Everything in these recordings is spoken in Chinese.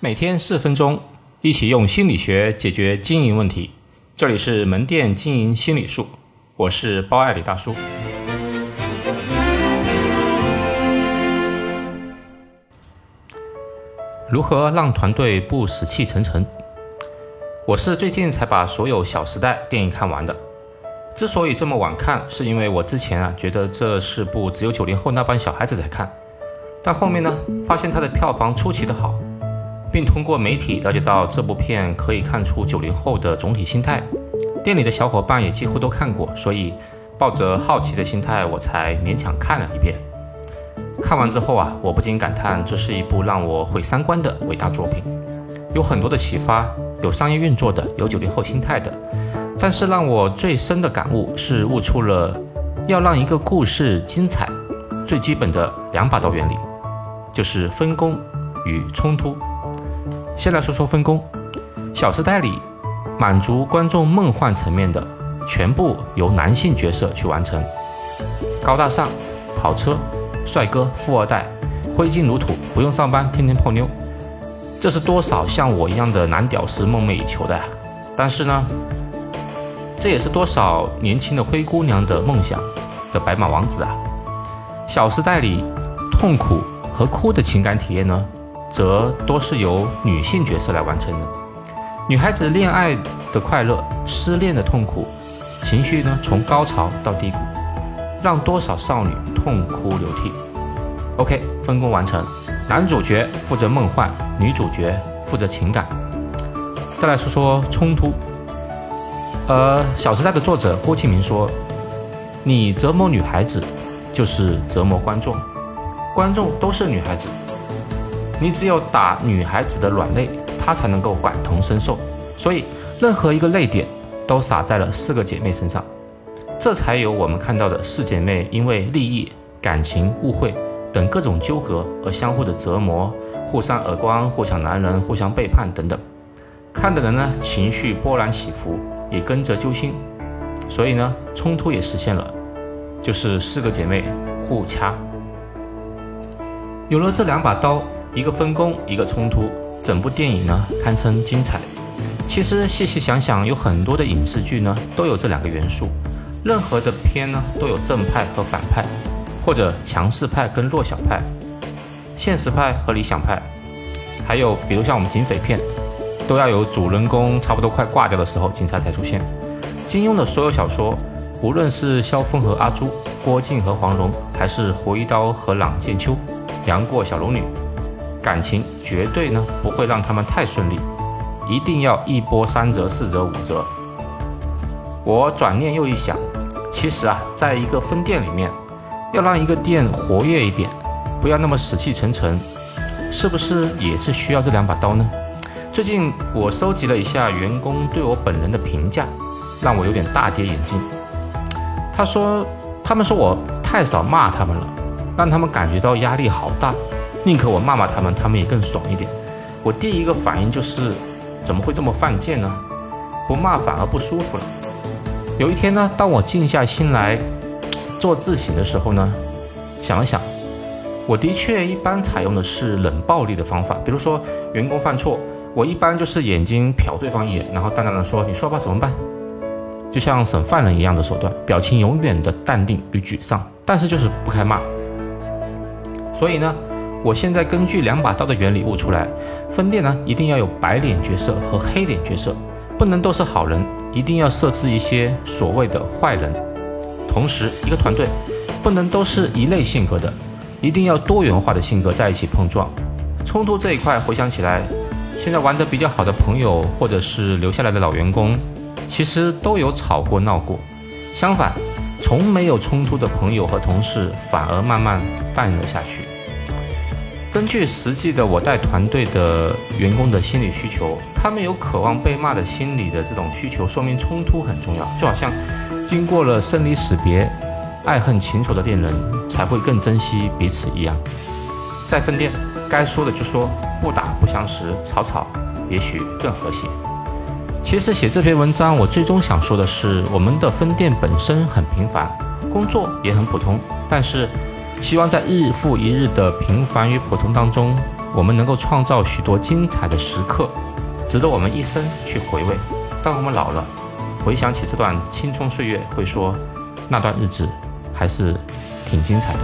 每天四分钟，一起用心理学解决经营问题。这里是门店经营心理术，我是包爱李大叔。如何让团队不死气沉沉？我是最近才把所有《小时代》电影看完的。之所以这么晚看，是因为我之前啊觉得这是部只有九零后那帮小孩子才看，但后面呢发现它的票房出奇的好。并通过媒体了解到这部片可以看出九零后的总体心态，店里的小伙伴也几乎都看过，所以抱着好奇的心态，我才勉强看了一遍。看完之后啊，我不禁感叹，这是一部让我毁三观的伟大作品，有很多的启发，有商业运作的，有九零后心态的。但是让我最深的感悟是，悟出了要让一个故事精彩，最基本的两把刀原理，就是分工与冲突。先来说说分工，《小时代》里满足观众梦幻层面的，全部由男性角色去完成。高大上，跑车，帅哥，富二代，挥金如土，不用上班，天天泡妞，这是多少像我一样的男屌丝梦寐以求的呀！但是呢，这也是多少年轻的灰姑娘的梦想的白马王子啊！《小时代》里痛苦和哭的情感体验呢？则多是由女性角色来完成的。女孩子恋爱的快乐，失恋的痛苦，情绪呢从高潮到低谷，让多少少女痛哭流涕。OK，分工完成，男主角负责梦幻，女主角负责情感。再来说说冲突。呃，《小时代》的作者郭敬明说：“你折磨女孩子，就是折磨观众，观众都是女孩子。”你只有打女孩子的软肋，她才能够感同身受。所以，任何一个泪点都洒在了四个姐妹身上，这才有我们看到的四姐妹因为利益、感情、误会等各种纠葛而相互的折磨，互扇耳光，互抢男人，互相背叛等等。看的人呢，情绪波澜起伏，也跟着揪心。所以呢，冲突也实现了，就是四个姐妹互掐。有了这两把刀。一个分工，一个冲突，整部电影呢堪称精彩。其实细细想想，有很多的影视剧呢都有这两个元素。任何的片呢都有正派和反派，或者强势派跟弱小派，现实派和理想派。还有比如像我们警匪片，都要有主人公差不多快挂掉的时候，警察才出现。金庸的所有小说，无论是萧峰和阿朱，郭靖和黄蓉，还是胡一刀和朗剑秋，杨过小龙女。感情绝对呢不会让他们太顺利，一定要一波三折、四折、五折。我转念又一想，其实啊，在一个分店里面，要让一个店活跃一点，不要那么死气沉沉，是不是也是需要这两把刀呢？最近我收集了一下员工对我本人的评价，让我有点大跌眼镜。他说，他们说我太少骂他们了，让他们感觉到压力好大。宁可我骂骂他们，他们也更爽一点。我第一个反应就是，怎么会这么犯贱呢？不骂反而不舒服了。有一天呢，当我静下心来做自省的时候呢，想了想，我的确一般采用的是冷暴力的方法。比如说员工犯错，我一般就是眼睛瞟对方一眼，然后淡淡的说：“你说吧，怎么办？”就像审犯人一样的手段，表情永远的淡定与沮丧，但是就是不开骂。所以呢。我现在根据两把刀的原理悟出来，分店呢一定要有白脸角色和黑脸角色，不能都是好人，一定要设置一些所谓的坏人。同时，一个团队不能都是一类性格的，一定要多元化的性格在一起碰撞。冲突这一块，回想起来，现在玩得比较好的朋友或者是留下来的老员工，其实都有吵过闹过。相反，从没有冲突的朋友和同事，反而慢慢淡了下去。根据实际的我带团队的员工的心理需求，他们有渴望被骂的心理的这种需求，说明冲突很重要。就好像经过了生离死别、爱恨情仇的恋人才会更珍惜彼此一样。在分店，该说的就说，不打不相识，吵吵也许更和谐。其实写这篇文章，我最终想说的是，我们的分店本身很平凡，工作也很普通，但是。希望在日复一日的平凡与普通当中，我们能够创造许多精彩的时刻，值得我们一生去回味。当我们老了，回想起这段青葱岁月，会说那段日子还是挺精彩的。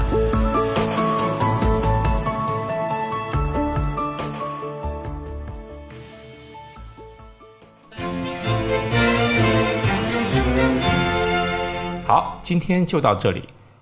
好，今天就到这里。